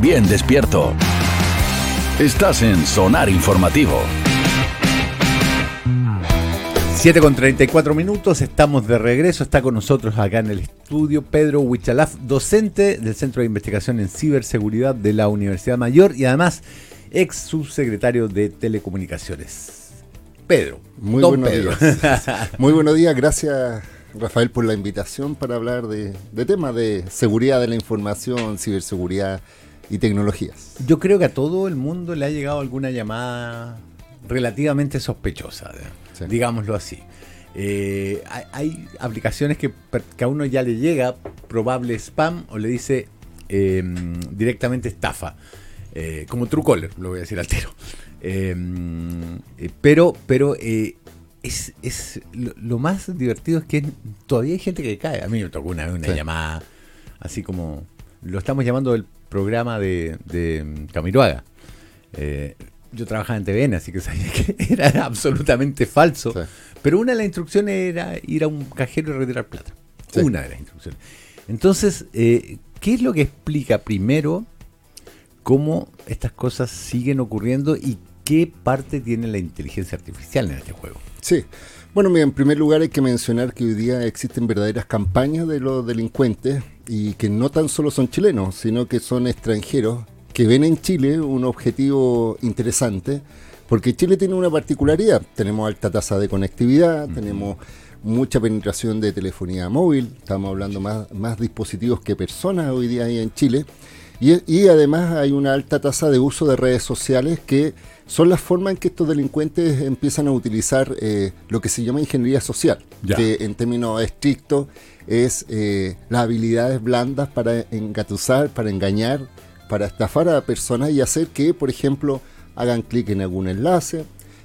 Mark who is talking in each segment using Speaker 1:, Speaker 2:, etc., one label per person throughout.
Speaker 1: Bien despierto. Estás en Sonar Informativo.
Speaker 2: 7 con 34 minutos, estamos de regreso. Está con nosotros acá en el estudio Pedro Huichalaf, docente del Centro de Investigación en Ciberseguridad de la Universidad Mayor y además ex subsecretario de Telecomunicaciones. Pedro,
Speaker 3: muy buenos días. muy buenos días, gracias Rafael por la invitación para hablar de, de temas de seguridad de la información, ciberseguridad y tecnologías.
Speaker 2: Yo creo que a todo el mundo le ha llegado alguna llamada relativamente sospechosa, digámoslo así. Eh, hay, aplicaciones que, a uno ya le llega probable spam o le dice em, directamente estafa, eh, como Truecaller, lo voy a decir altero. Em, eh, pero pero es, es lo, más divertido es que todavía hay gente que cae. A mí me tocó una vez una llamada así como lo estamos llamando el programa de, de Camiroaga. Eh, yo trabajaba en TVN, así que sabía que era absolutamente falso. Pero una de las instrucciones era ir a un cajero y retirar plata. Una de las instrucciones. Entonces, eh, ¿qué es lo que explica primero cómo estas cosas siguen ocurriendo y qué parte tiene la inteligencia artificial en este juego?
Speaker 3: Sí. Bueno, mira, en primer lugar hay que mencionar que hoy día existen verdaderas campañas de los delincuentes y que no tan solo son chilenos, sino que son extranjeros que ven en Chile un objetivo interesante, porque Chile tiene una particularidad, tenemos alta tasa de conectividad, tenemos mucha penetración de telefonía móvil, estamos hablando más, más dispositivos que personas hoy día ahí en Chile, y, además hay una alta tasa de uso de redes sociales que son las formas en que estos delincuentes empiezan a utilizar eh, lo que se llama ingeniería social, que en términos estrictos es eh, las habilidades blandas para engatusar, para engañar, para estafar a personas y hacer que, por ejemplo, hagan clic en algún enlace,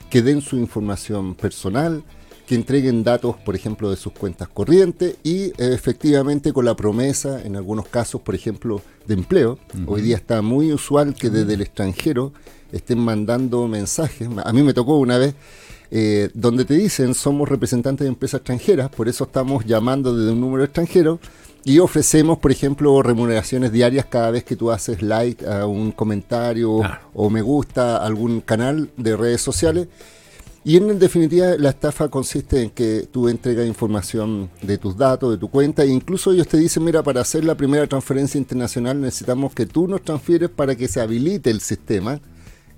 Speaker 3: que den su información personal, que entreguen datos, por ejemplo, de sus cuentas corrientes y eh, efectivamente con la promesa, en algunos casos, por ejemplo, de empleo. Hoy día está muy usual que desde el extranjero estén mandando mensajes. A mí me tocó una vez eh, donde te dicen somos representantes de empresas extranjeras, por eso estamos llamando desde un número extranjero y ofrecemos, por ejemplo, remuneraciones diarias cada vez que tú haces like a un comentario o me gusta a algún canal de redes sociales. Y en definitiva la estafa consiste en que tú entregas información de tus datos, de tu cuenta, e incluso ellos te dicen, mira, para hacer la primera transferencia internacional necesitamos que tú nos transfieres para que se habilite el sistema.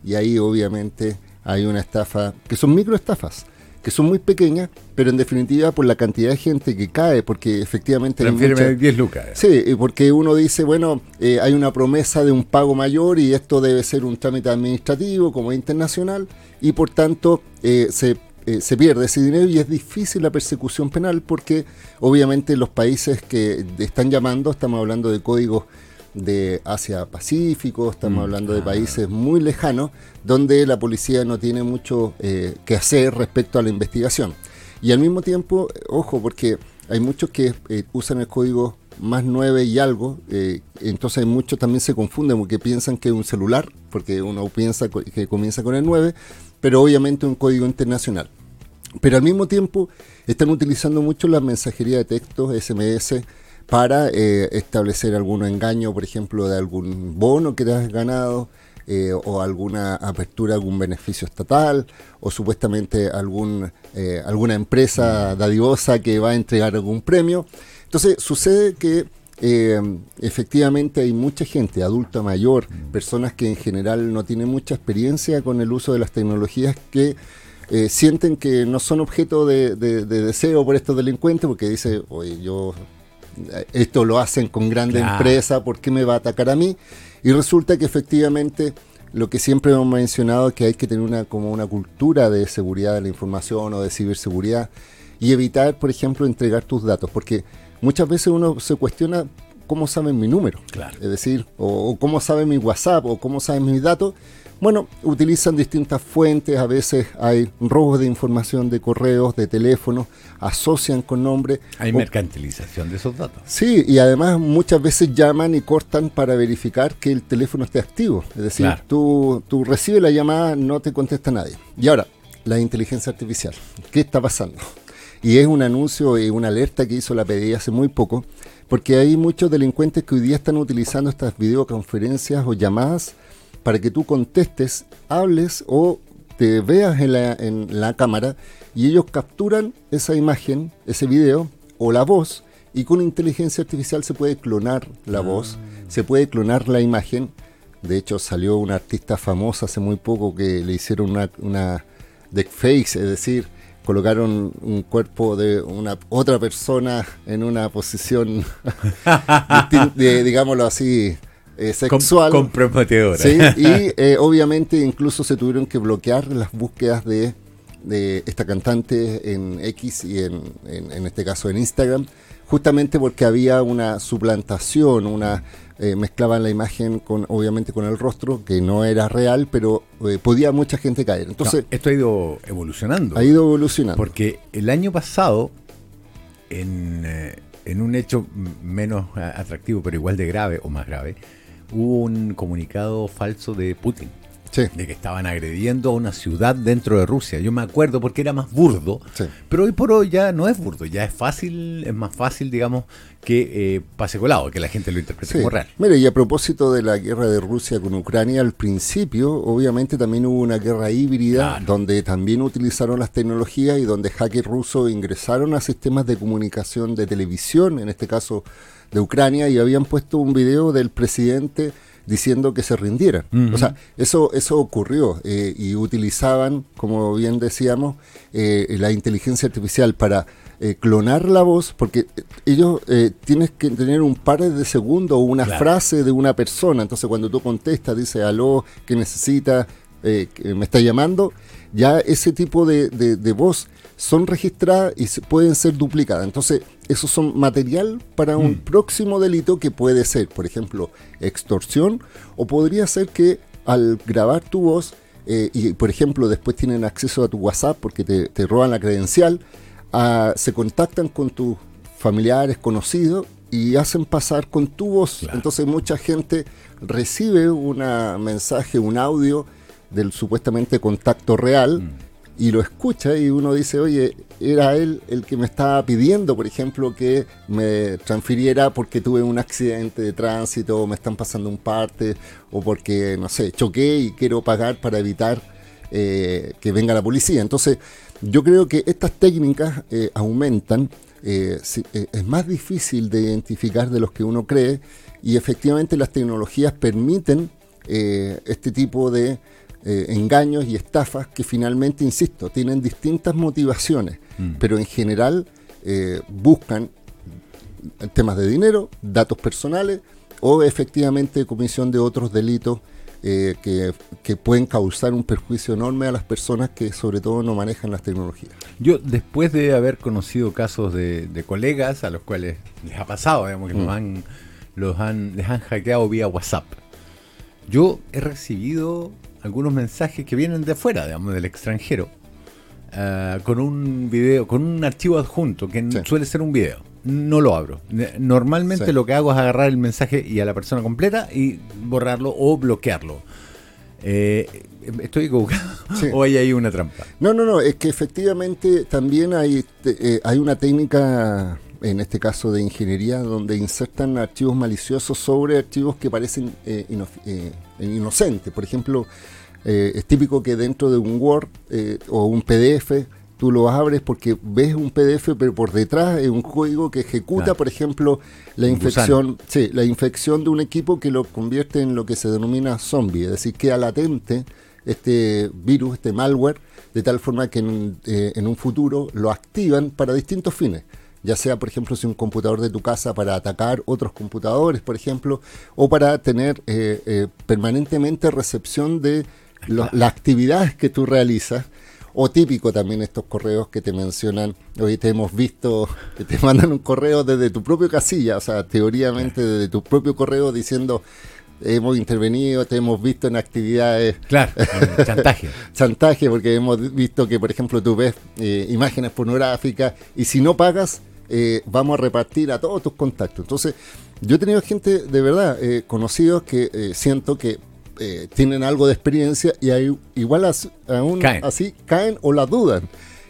Speaker 3: Y ahí obviamente hay una estafa, que son microestafas que son muy pequeñas, pero en definitiva por la cantidad de gente que cae, porque efectivamente...
Speaker 2: Transfiere 10 lucas.
Speaker 3: Sí, porque uno dice, bueno, eh, hay una promesa de un pago mayor y esto debe ser un trámite administrativo como internacional y por tanto eh, se, eh, se pierde ese dinero y es difícil la persecución penal porque obviamente los países que están llamando, estamos hablando de códigos de Asia Pacífico, estamos mm, hablando de países muy lejanos, donde la policía no tiene mucho eh, que hacer respecto a la investigación. Y al mismo tiempo, ojo, porque hay muchos que eh, usan el código más 9 y algo, eh, entonces muchos también se confunden porque piensan que es un celular, porque uno piensa que comienza con el 9, pero obviamente un código internacional. Pero al mismo tiempo están utilizando mucho la mensajería de texto, SMS, para eh, establecer algún engaño, por ejemplo, de algún bono que te has ganado, eh, o alguna apertura, algún beneficio estatal, o supuestamente algún, eh, alguna empresa dadivosa que va a entregar algún premio. Entonces, sucede que efectivamente hay mucha gente, adulta mayor, personas que en general no tienen mucha experiencia con el uso de las tecnologías que sienten que no son objeto de, de, deseo por estos delincuentes, porque dice, oye, yo esto lo hacen con grandes empresas, ¿por qué me va a atacar a mí? Y resulta que efectivamente lo que siempre hemos mencionado es que hay que tener una, como una cultura de seguridad de la información o de ciberseguridad y evitar, por ejemplo, entregar tus datos, porque muchas veces uno se cuestiona cómo saben mi número, es decir, o, o, cómo saben mi WhatsApp o cómo saben mis datos, bueno, utilizan distintas fuentes, a veces hay robos de información de correos, de teléfonos, asocian con nombre.
Speaker 2: Hay mercantilización de esos datos.
Speaker 3: Sí, y además muchas veces llaman y cortan para verificar que el teléfono esté activo. Es decir, tú, tú recibes la llamada, no te contesta nadie. Y ahora, la inteligencia artificial. ¿Qué está pasando? Y es un anuncio y una alerta que hizo la PDI hace muy poco, porque hay muchos delincuentes que hoy día están utilizando estas videoconferencias o llamadas para que tú contestes, hables o te veas en la, en la cámara y ellos capturan esa imagen, ese video o la voz y con inteligencia artificial se puede clonar la ah. voz, se puede clonar la imagen. De hecho, salió una artista famosa hace muy poco que le hicieron una, una face, es decir, colocaron un cuerpo de una otra persona en una posición, digámoslo así, eh, sexual.
Speaker 2: comprometedora.
Speaker 3: Sí, y eh, obviamente incluso se tuvieron que bloquear las búsquedas de, de esta cantante en X y en, en, este caso en Instagram, justamente porque había una suplantación, una eh, mezclaban la imagen con obviamente con el rostro, que no era real, pero eh, podía mucha gente caer. Entonces,
Speaker 2: esto ha ido evolucionando.
Speaker 3: Ha ido evolucionando.
Speaker 2: Porque el año pasado, en, eh, en un hecho menos atractivo, pero igual de grave o más grave, hubo un comunicado falso de Putin de que estaban agrediendo a una ciudad dentro de Rusia. Yo me acuerdo porque era más burdo, pero hoy por hoy ya no es burdo, ya es fácil, es más fácil, digamos, que eh, pase colado, que la gente lo interprete como real.
Speaker 3: Mire, y a propósito de la guerra de Rusia con Ucrania, al principio, obviamente también hubo una guerra híbrida donde también utilizaron las tecnologías y donde hackers rusos ingresaron a sistemas de comunicación de televisión, en este caso de Ucrania, y habían puesto un video del presidente diciendo que se rindieran. O sea, eso, eso ocurrió eh, y utilizaban, como bien decíamos, eh, la inteligencia artificial para eh, clonar la voz, porque ellos tienes que tener un par de segundos o una frase de una persona. Entonces, cuando tú contestas, dice aló, que necesita, me está llamando, ya ese tipo de, de voz son registradas y pueden ser duplicadas. Entonces, esos son material para un mm. próximo delito que puede ser, por ejemplo, extorsión, o podría ser que al grabar tu voz, eh, y por ejemplo después tienen acceso a tu WhatsApp porque te, roban la credencial, ah, se contactan con tus familiares, conocidos, y hacen pasar con tu voz. Entonces mucha gente recibe un mensaje, un audio del supuestamente contacto real. Mm y lo escucha y uno dice, oye, era él el que me estaba pidiendo, por ejemplo, que me transfiriera porque tuve un accidente de tránsito o me están pasando un parte o porque, no sé, choqué y quiero pagar para evitar eh, que venga la policía. Entonces, yo creo que estas técnicas eh, aumentan, eh, es más difícil de identificar de los que uno cree y efectivamente las tecnologías permiten este tipo de eh, engaños y estafas que finalmente, insisto, tienen distintas motivaciones, mm. pero en general eh, buscan temas de dinero, datos personales o efectivamente comisión de otros delitos eh, que, pueden causar un perjuicio enorme a las personas que sobre todo no manejan las tecnologías.
Speaker 2: Yo, después de haber conocido casos de, colegas a los cuales les ha pasado, digamos, que mm. han, los han, les han hackeado vía WhatsApp, yo he recibido algunos mensajes que vienen de afuera, digamos, del extranjero, ah, con un video, con un archivo adjunto, que suele ser un video. No lo abro. Normalmente lo que hago es agarrar el mensaje y a la persona completa y borrarlo o bloquearlo. Eh, ¿Estoy equivocado? ¿O hay ahí una trampa?
Speaker 3: No, no, no. Es que efectivamente también hay, eh, hay una técnica, en este caso de ingeniería, donde insertan archivos maliciosos sobre archivos que parecen eh, inocente. Por ejemplo, eh, es típico que dentro de un Word eh, o un PDF tú lo abres porque ves un PDF, pero por detrás es un código que ejecuta, por ejemplo, la infección, sí, la infección de un equipo que lo convierte en lo que se denomina zombie, es decir, queda latente este virus, este malware, de tal forma que en, eh, en un futuro lo activan para distintos fines ya sea por ejemplo si un computador de tu casa para atacar otros computadores, por ejemplo, o para tener eh, eh, permanentemente recepción de las actividades que tú realizas. O típico también estos correos que te mencionan, hoy te hemos visto, que te mandan un correo desde tu propio casilla, o sea, teóricamente desde tu propio correo diciendo, hemos intervenido, te hemos visto en actividades.
Speaker 2: Claro, chantaje.
Speaker 3: chantaje, porque hemos visto que, por ejemplo, tú ves eh, imágenes pornográficas y si no pagas, eh, vamos a repartir a todos tus contactos. Entonces, yo he tenido gente de verdad, eh, conocidos que eh, siento que tienen algo de experiencia y hay, igual aún así caen o la dudan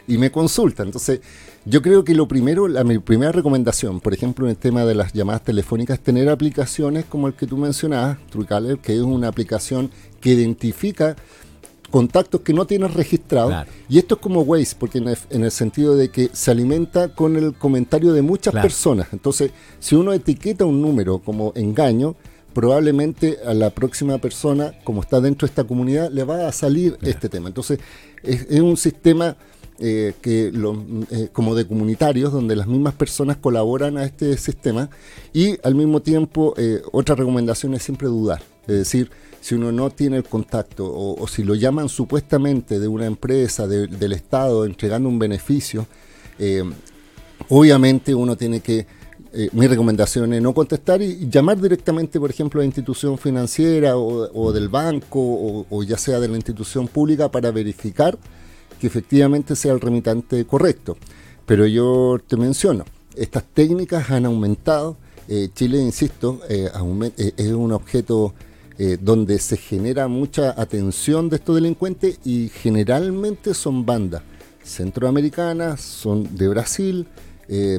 Speaker 3: y me consultan. Entonces, Yo creo que lo primero, la mi primera recomendación, por ejemplo, en el tema de las llamadas telefónicas, tener aplicaciones como el que tú mencionabas, Truecaller, que es una aplicación que identifica contactos que no tienes registrados. Y esto es como Waze, porque en el, sentido de que se alimenta con el comentario de muchas personas. Entonces, si uno etiqueta un número como engaño, probablemente a la próxima persona, como está dentro de esta comunidad, le va a salir este tema. Entonces, es un sistema eh, que eh, como de comunitarios, donde las mismas personas colaboran a este sistema y al mismo tiempo eh, otra recomendación es siempre dudar, es decir, si uno no tiene el contacto o, si lo llaman supuestamente de una empresa, del Estado, entregando un beneficio, obviamente uno tiene que mi recomendación es no contestar y llamar directamente, por ejemplo, a la institución financiera o, del banco o, ya sea de la institución pública para verificar que efectivamente sea el remitante correcto. Pero yo te menciono, estas técnicas han aumentado. Eh, Chile, insisto, eh, eh, es un objeto donde se genera mucha atención de estos delincuentes y generalmente son bandas centroamericanas, son de Brasil,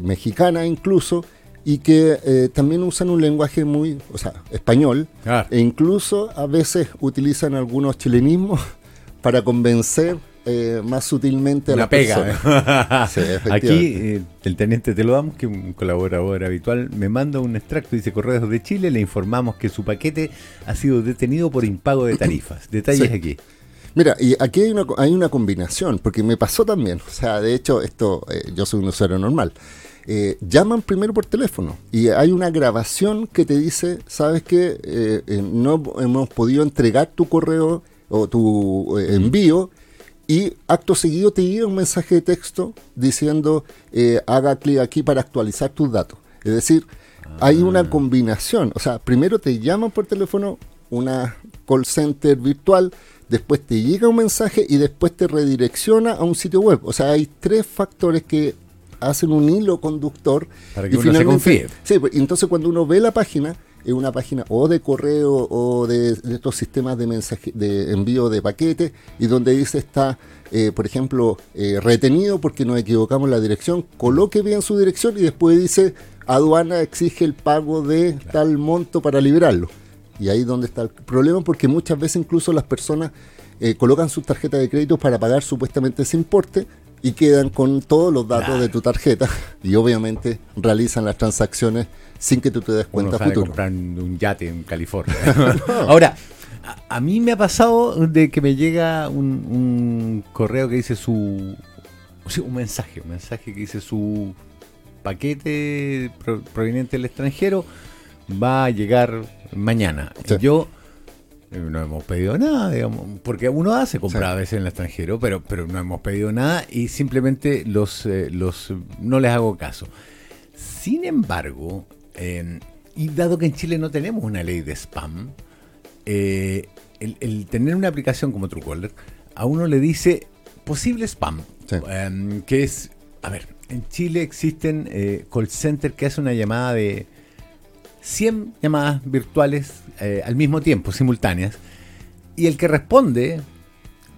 Speaker 3: mexicanas incluso, y que también usan un lenguaje muy, o sea, español, e incluso a veces utilizan algunos chilenismos para convencer eh, más sutilmente a la
Speaker 2: pega. Aquí eh, el teniente te lo damos, que es un colaborador habitual, me manda un extracto, dice Correos de Chile, le informamos que su paquete ha sido detenido por impago de tarifas. Detalles aquí.
Speaker 3: Mira, y aquí hay una, hay una combinación, porque me pasó también, o sea, de hecho, esto, eh, yo soy un usuario normal. llaman primero por teléfono y hay una grabación que te dice, sabes que no hemos podido entregar tu correo o tu envío y acto seguido te llega un mensaje de texto diciendo eh, haga clic aquí para actualizar tus datos. Es decir, hay una ah. combinación. O sea, primero te llaman por teléfono una call center virtual, después te llega un mensaje y después te redirecciona a un sitio web. O sea, hay tres factores que hacen un hilo conductor.
Speaker 2: Para que y uno se confíe.
Speaker 3: Sí, pues, entonces cuando uno ve la página, es una página o de correo o de, estos sistemas de mensaje de envío de paquetes y donde dice está eh, por ejemplo eh, retenido porque nos equivocamos la dirección coloque bien su dirección y después dice aduana exige el pago de tal monto para liberarlo. Y ahí es donde está el problema porque muchas veces incluso las personas eh, colocan sus tarjetas de crédito para pagar supuestamente ese importe y quedan con todos los datos de tu tarjeta y obviamente realizan las transacciones sin que tú te des cuenta
Speaker 2: Uno futuro. comprando un yate en California. Ahora, a, mí me ha pasado de que me llega un, correo que dice su un mensaje, un mensaje que dice su paquete proveniente del extranjero va a llegar mañana. Yo eh, no hemos pedido nada, digamos, porque uno hace comprar a veces en el extranjero, pero, pero no hemos pedido nada y simplemente los, eh, los no les hago caso. Sin embargo, y dado que en Chile no tenemos una ley de spam, eh, el, tener una aplicación como Truecaller a uno le dice posible spam, em, que es, a ver, en Chile existen call centers que hacen una llamada de 100 llamadas virtuales eh, al mismo tiempo, simultáneas, y el que responde,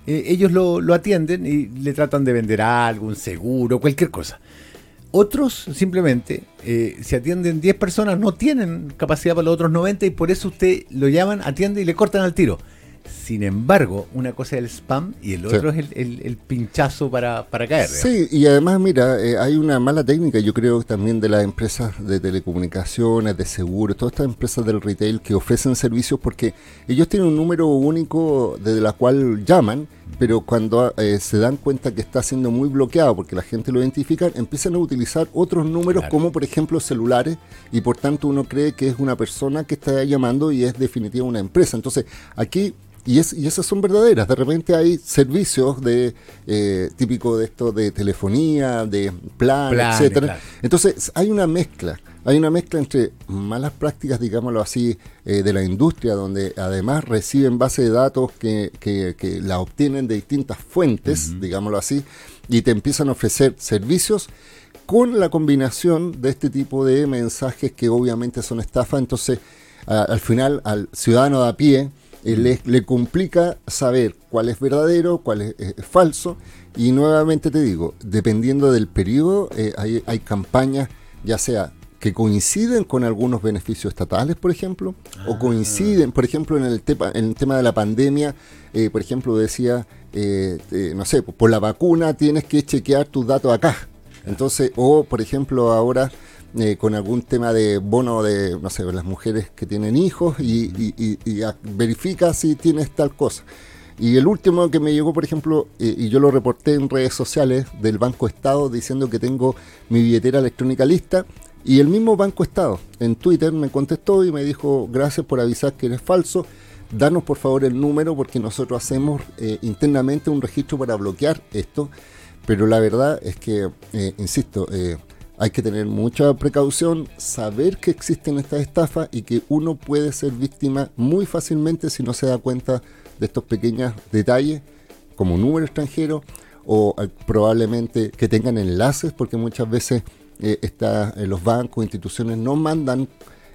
Speaker 2: eh, ellos lo, atienden y le tratan de vender algo, un seguro, cualquier cosa. Otros simplemente, eh, si atienden 10 personas, no tienen capacidad para los otros 90 y por eso usted lo llaman, atiende y le cortan al tiro. Sin embargo, una cosa es el spam y el otro es el, pinchazo para, para caer.
Speaker 3: Sí, y además, mira, eh, hay una mala técnica, yo creo también de las empresas de telecomunicaciones, de seguros, todas estas empresas del retail que ofrecen servicios porque ellos tienen un número único desde la cual llaman, pero cuando eh, se dan cuenta que está siendo muy bloqueado porque la gente lo identifica, empiezan a utilizar otros números como por ejemplo celulares y por tanto uno cree que es una persona que está llamando y es definitiva una empresa. Entonces, aquí y, es, y esas son verdaderas. De repente hay servicios de eh, típico de esto de telefonía, de plan, etcétera. Entonces hay una mezcla, hay una mezcla entre malas prácticas, digámoslo así, eh, de la industria, donde además reciben base de datos que, que, la obtienen de distintas fuentes, digámoslo así, y te empiezan a ofrecer servicios con la combinación de este tipo de mensajes que obviamente son estafa. Entonces, al final, al ciudadano de a pie, le, le, complica saber cuál es verdadero, cuál es, falso. Y nuevamente te digo, dependiendo del periodo, hay, hay campañas, ya sea que coinciden con algunos beneficios estatales, por ejemplo, o ah. coinciden, por ejemplo, en el, tema, en el tema de la pandemia, eh, por ejemplo, decía, eh, eh, no sé, por la vacuna tienes que chequear tus datos acá. Entonces, o por ejemplo, ahora con algún tema de bono de, no sé, las mujeres que tienen hijos y, verifica si tienes tal cosa. Y el último que me llegó, por ejemplo, y yo lo reporté en redes sociales del Banco Estado diciendo que tengo mi billetera electrónica lista, y el mismo Banco Estado en Twitter me contestó y me dijo, gracias por avisar que eres falso, danos por favor el número porque nosotros hacemos eh, internamente un registro para bloquear esto. Pero la verdad es que, eh, insisto, eh, hay que tener mucha precaución, saber que existen estas estafas y que uno puede ser víctima muy fácilmente si no se da cuenta de estos pequeños detalles, como número extranjero o probablemente que tengan enlaces, porque muchas veces eh, está, eh, los bancos, instituciones no mandan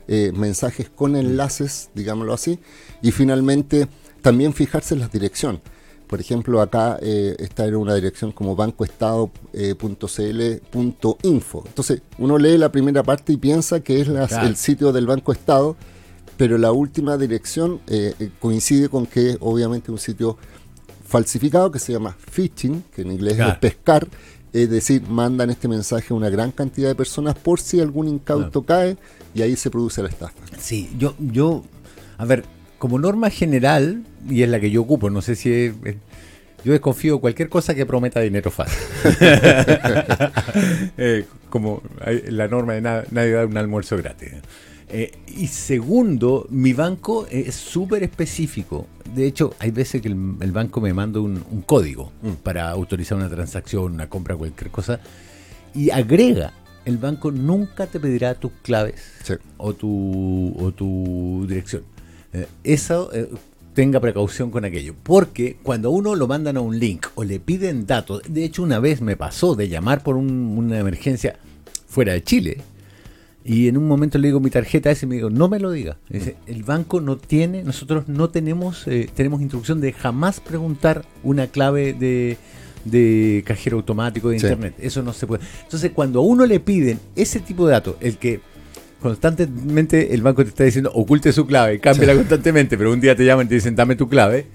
Speaker 3: eh, mensajes con enlaces, digámoslo así, y finalmente también fijarse en las direcciones. Por ejemplo, acá está en una dirección como bancoestado.cl.info. Entonces, uno lee la primera parte y piensa que es el sitio del Banco Estado, pero la última dirección coincide con que obviamente un sitio falsificado que se llama phishing, que en inglés es pescar, es decir, mandan este mensaje a una gran cantidad de personas por si algún incauto cae y ahí se produce la estafa.
Speaker 2: Sí, yo, yo, a ver, como norma general, y es la que yo ocupo, no sé si yo desconfío de cualquier cosa que prometa dinero fácil. Eh, como la norma de nadie da un almuerzo gratis. Eh, y segundo, mi banco es súper específico. De hecho, hay veces que el, banco me manda un, código mm. para autorizar una transacción, una compra, cualquier cosa, y agrega. El banco nunca te pedirá tus claves o, tu, o tu dirección. Eh, eso, eh, tenga precaución con aquello. Porque cuando uno lo mandan a un link o le piden datos, de hecho una vez me pasó de llamar por una emergencia fuera de Chile, y en un momento le digo mi tarjeta a ese y me digo, no me lo diga. Dice, el banco no tiene, nosotros no tenemos, eh, tenemos instrucción de jamás preguntar una clave de, cajero automático de internet. Eso no se puede. Entonces, cuando a uno le piden ese tipo de datos, el que constantemente el banco te está diciendo oculte su clave, cámbiala constantemente, pero un día te llaman y te dicen dame tu clave,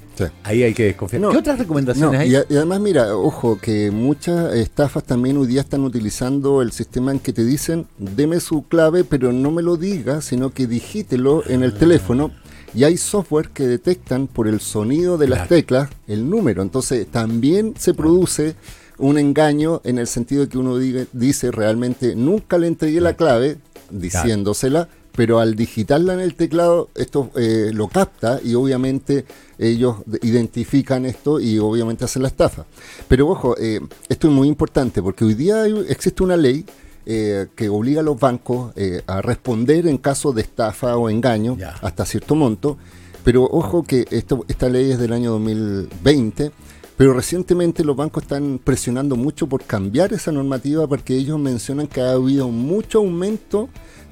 Speaker 2: ahí hay que desconfiar. ¿Qué otras recomendaciones hay?
Speaker 3: Y, además, mira, ojo, que muchas estafas también hoy día están utilizando el sistema en que te dicen deme su clave, pero no me lo diga, sino que digítelo en el ah. teléfono. Y hay software que detectan por el sonido de las teclas el número. Entonces también se produce un engaño en el sentido de que uno dice realmente nunca le entregué la clave, diciéndosela, pero al digitarla en el teclado esto eh, lo capta y obviamente ellos identifican esto y obviamente hacen la estafa. Pero ojo, eh, esto es muy importante porque hoy día existe una ley eh, que obliga a los bancos a responder en caso de estafa o engaño hasta cierto monto. Pero ojo que esto, esta ley es del año 2020 pero recientemente los bancos están presionando mucho por cambiar esa normativa porque ellos mencionan que ha habido mucho aumento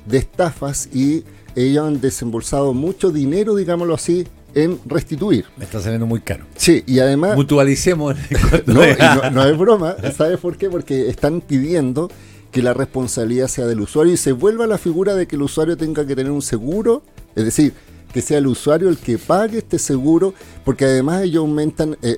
Speaker 3: de estafas y ellos han desembolsado mucho dinero, digámoslo así, en restituir.
Speaker 2: Me está saliendo muy caro.
Speaker 3: Sí, y además...
Speaker 2: Mutualicemos.
Speaker 3: no, no, es broma. ¿Sabes por qué? Porque están pidiendo que la responsabilidad sea del usuario y se vuelva la figura de que el usuario tenga que tener un seguro. Es decir, que sea el usuario el que pague este seguro, porque además ellos aumentan, eh,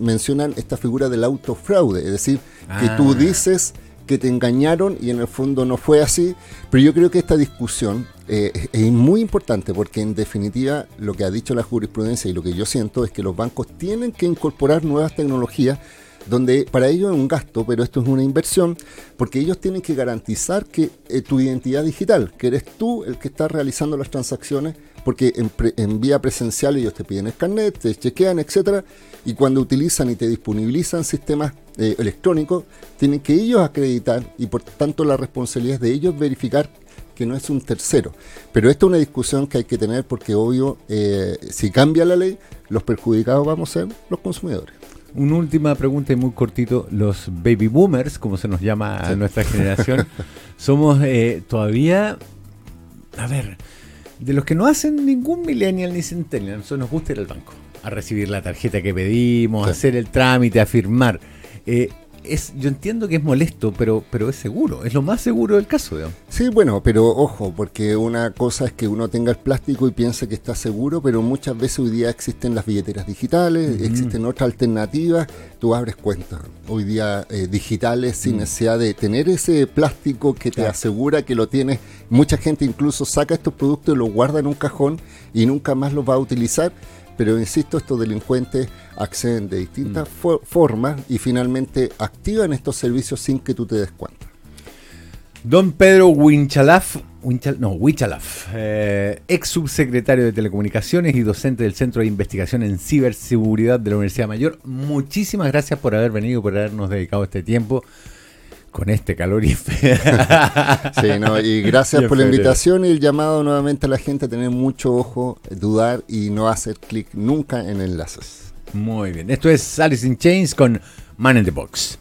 Speaker 3: mencionan esta figura del autofraude, es decir, que tú ah. dices que te engañaron y en el fondo no fue así, pero yo creo que esta discusión eh, es muy importante porque en definitiva lo que ha dicho la jurisprudencia y lo que yo siento es que los bancos tienen que incorporar nuevas tecnologías donde para ellos es un gasto, pero esto es una inversión, porque ellos tienen que garantizar que eh, tu identidad digital, que eres tú el que está realizando las transacciones, porque en, vía presencial ellos te piden el carnet, te chequean, etcétera, y cuando utilizan y te disponibilizan sistemas eh, electrónicos, tienen que ellos acreditar y por tanto la responsabilidad es de ellos verificar que no es un tercero. Pero esta es una discusión que hay que tener porque obvio, eh, si cambia la ley, los perjudicados vamos a ser los consumidores.
Speaker 2: Una última pregunta y muy cortito. Los baby boomers, como se nos llama a nuestra generación, somos eh, todavía, a ver, de los que no hacen ningún millennial ni centennial. Nosotros nos gusta ir al banco a recibir la tarjeta que pedimos, hacer el trámite, a firmar. Eh, es, yo entiendo que es molesto, pero, pero es seguro, es lo más seguro del caso.
Speaker 3: Sí, bueno, pero ojo, porque una cosa es que uno tenga el plástico y piense que está seguro, pero muchas veces hoy día existen las billeteras digitales, existen otras alternativas, tú abres cuentas hoy día eh, digitales sin mm. necesidad de tener ese plástico que te asegura que lo tienes. Mucha gente incluso saca estos productos y los guarda en un cajón y nunca más los va a utilizar pero insisto, estos delincuentes acceden de distintas formas y finalmente activan estos servicios sin que tú te des cuenta.
Speaker 2: Don Pedro Winchalaf, no, Winchalaf, eh, ex subsecretario de Telecomunicaciones y docente del Centro de Investigación en Ciberseguridad de la Universidad Mayor, muchísimas gracias por haber venido, por habernos dedicado este tiempo con este calor y
Speaker 3: Sí, no, y gracias por la invitación y el llamado nuevamente a la gente a tener mucho ojo, dudar y no hacer clic nunca en enlaces.
Speaker 2: Muy bien, esto es Alice in Chains con Man in the Box.